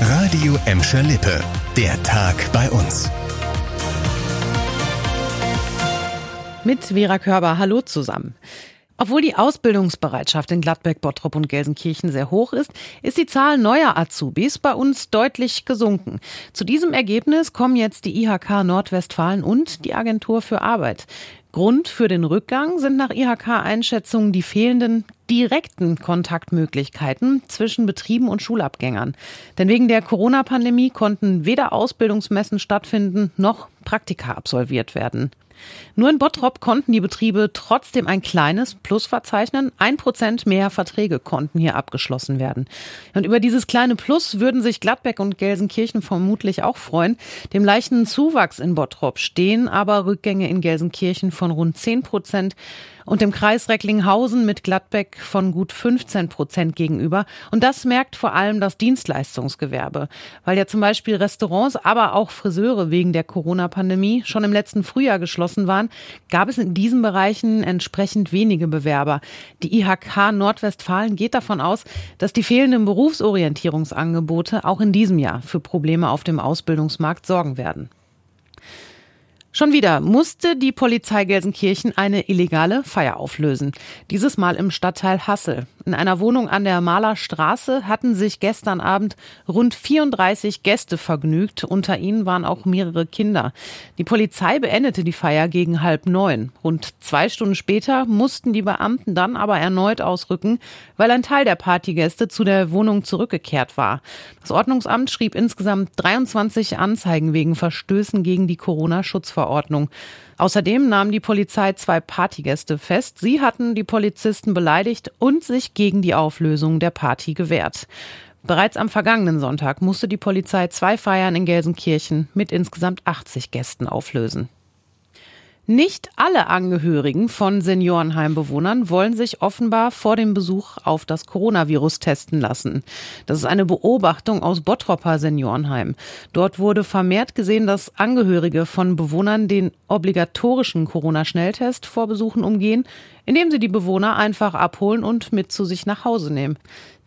Radio Emscher Lippe. Der Tag bei uns. Mit Vera Körber, hallo zusammen. Obwohl die Ausbildungsbereitschaft in Gladbeck, Bottrop und Gelsenkirchen sehr hoch ist, ist die Zahl neuer Azubis bei uns deutlich gesunken. Zu diesem Ergebnis kommen jetzt die IHK Nordwestfalen und die Agentur für Arbeit. Grund für den Rückgang sind nach IHK-Einschätzungen die fehlenden direkten Kontaktmöglichkeiten zwischen Betrieben und Schulabgängern. Denn wegen der Corona-Pandemie konnten weder Ausbildungsmessen stattfinden noch Praktika absolviert werden. Nur in Bottrop konnten die Betriebe trotzdem ein kleines Plus verzeichnen. Ein Prozent mehr Verträge konnten hier abgeschlossen werden. Und über dieses kleine Plus würden sich Gladbeck und Gelsenkirchen vermutlich auch freuen. Dem leichten Zuwachs in Bottrop stehen aber Rückgänge in Gelsenkirchen von rund zehn Prozent und dem Kreis Recklinghausen mit Gladbeck von gut 15 Prozent gegenüber. Und das merkt vor allem das Dienstleistungsgewerbe, weil ja zum Beispiel Restaurants, aber auch Friseure wegen der Corona-Pandemie schon im letzten Frühjahr geschlossen waren, gab es in diesen Bereichen entsprechend wenige Bewerber. Die IHK Nordwestfalen geht davon aus, dass die fehlenden Berufsorientierungsangebote auch in diesem Jahr für Probleme auf dem Ausbildungsmarkt sorgen werden. Schon wieder musste die Polizei Gelsenkirchen eine illegale Feier auflösen. Dieses Mal im Stadtteil Hassel. In einer Wohnung an der Malerstraße hatten sich gestern Abend rund 34 Gäste vergnügt. Unter ihnen waren auch mehrere Kinder. Die Polizei beendete die Feier gegen halb neun. Rund zwei Stunden später mussten die Beamten dann aber erneut ausrücken, weil ein Teil der Partygäste zu der Wohnung zurückgekehrt war. Das Ordnungsamt schrieb insgesamt 23 Anzeigen wegen Verstößen gegen die Corona-Schutzverordnung. Außerdem nahm die Polizei zwei Partygäste fest. Sie hatten die Polizisten beleidigt und sich gegen die Auflösung der Party gewehrt. Bereits am vergangenen Sonntag musste die Polizei zwei Feiern in Gelsenkirchen mit insgesamt 80 Gästen auflösen. Nicht alle Angehörigen von Seniorenheimbewohnern wollen sich offenbar vor dem Besuch auf das Coronavirus testen lassen. Das ist eine Beobachtung aus Bottropper Seniorenheim. Dort wurde vermehrt gesehen, dass Angehörige von Bewohnern den obligatorischen Corona-Schnelltest vor Besuchen umgehen, indem sie die Bewohner einfach abholen und mit zu sich nach Hause nehmen.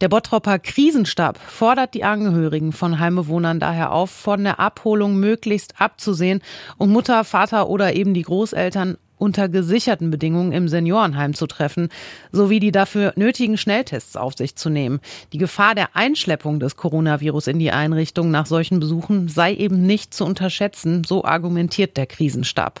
Der Bottropper Krisenstab fordert die Angehörigen von Heimbewohnern daher auf, von der Abholung möglichst abzusehen und Mutter, Vater oder eben die Großeltern unter gesicherten Bedingungen im Seniorenheim zu treffen, sowie die dafür nötigen Schnelltests auf sich zu nehmen. Die Gefahr der Einschleppung des Coronavirus in die Einrichtung nach solchen Besuchen sei eben nicht zu unterschätzen, so argumentiert der Krisenstab.